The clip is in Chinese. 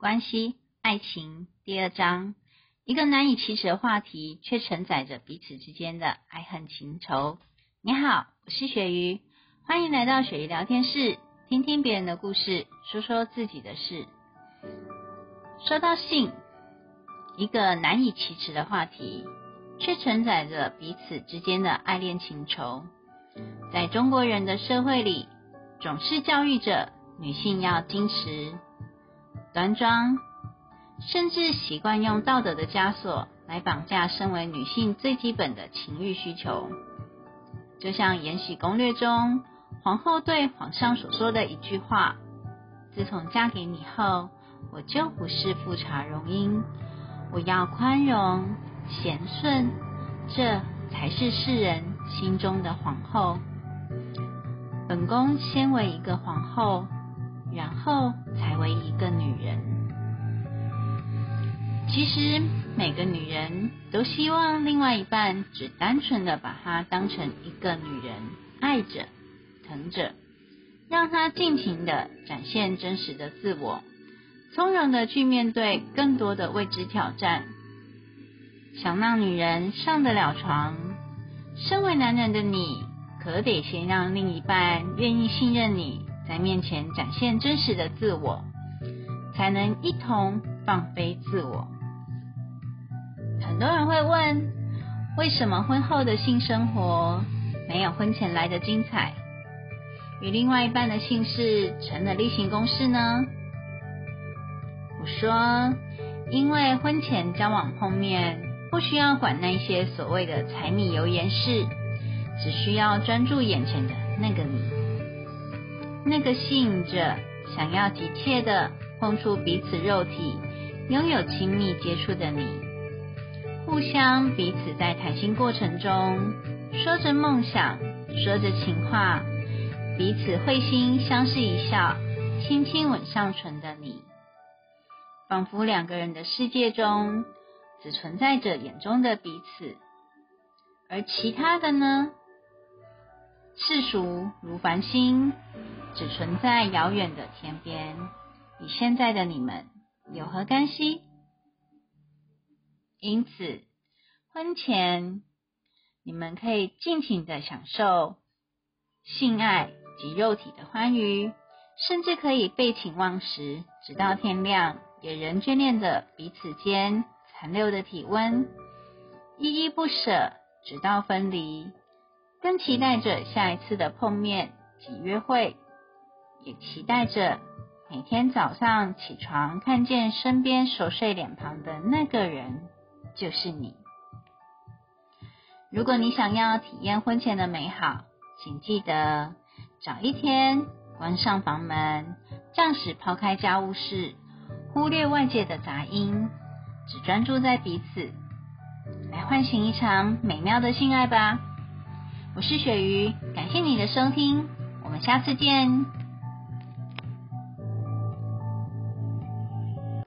关系、爱情第二章，一个难以启齿的话题，却承载着彼此之间的爱恨情仇。你好，我是鳕鱼，欢迎来到鳕鱼聊天室，听听别人的故事，说说自己的事。说到性，一个难以启齿的话题，却承载着彼此之间的爱恋情仇。在中国人的社会里，总是教育着女性要矜持。端庄，甚至习惯用道德的枷锁来绑架身为女性最基本的情欲需求。就像《延禧攻略》中皇后对皇上所说的一句话：“自从嫁给你后，我就不是富察容音，我要宽容贤顺，这才是世人心中的皇后。”本宫先为一个皇后。然后才为一个女人。其实每个女人都希望另外一半只单纯的把她当成一个女人，爱着、疼着，让她尽情的展现真实的自我，从容的去面对更多的未知挑战。想让女人上得了床，身为男人的你，可得先让另一半愿意信任你。在面前展现真实的自我，才能一同放飞自我。很多人会问，为什么婚后的性生活没有婚前来的精彩？与另外一半的性事成了例行公事呢？我说，因为婚前交往碰面，不需要管那些所谓的柴米油盐事，只需要专注眼前的那个你。那个吸引着、想要急切的碰触彼此肉体、拥有亲密接触的你，互相彼此在谈心过程中说着梦想、说着情话，彼此会心相视一笑、轻轻吻上唇的你，仿佛两个人的世界中只存在着眼中的彼此，而其他的呢？世俗如繁星。只存在遥远的天边，与现在的你们有何干系？因此，婚前你们可以尽情的享受性爱及肉体的欢愉，甚至可以废寝忘食，直到天亮，也仍眷恋着彼此间残留的体温，依依不舍，直到分离，更期待着下一次的碰面及约会。也期待着每天早上起床，看见身边熟睡脸庞的那个人就是你。如果你想要体验婚前的美好，请记得早一天关上房门，暂时抛开家务事，忽略外界的杂音，只专注在彼此，来唤醒一场美妙的性爱吧。我是鳕鱼，感谢你的收听，我们下次见。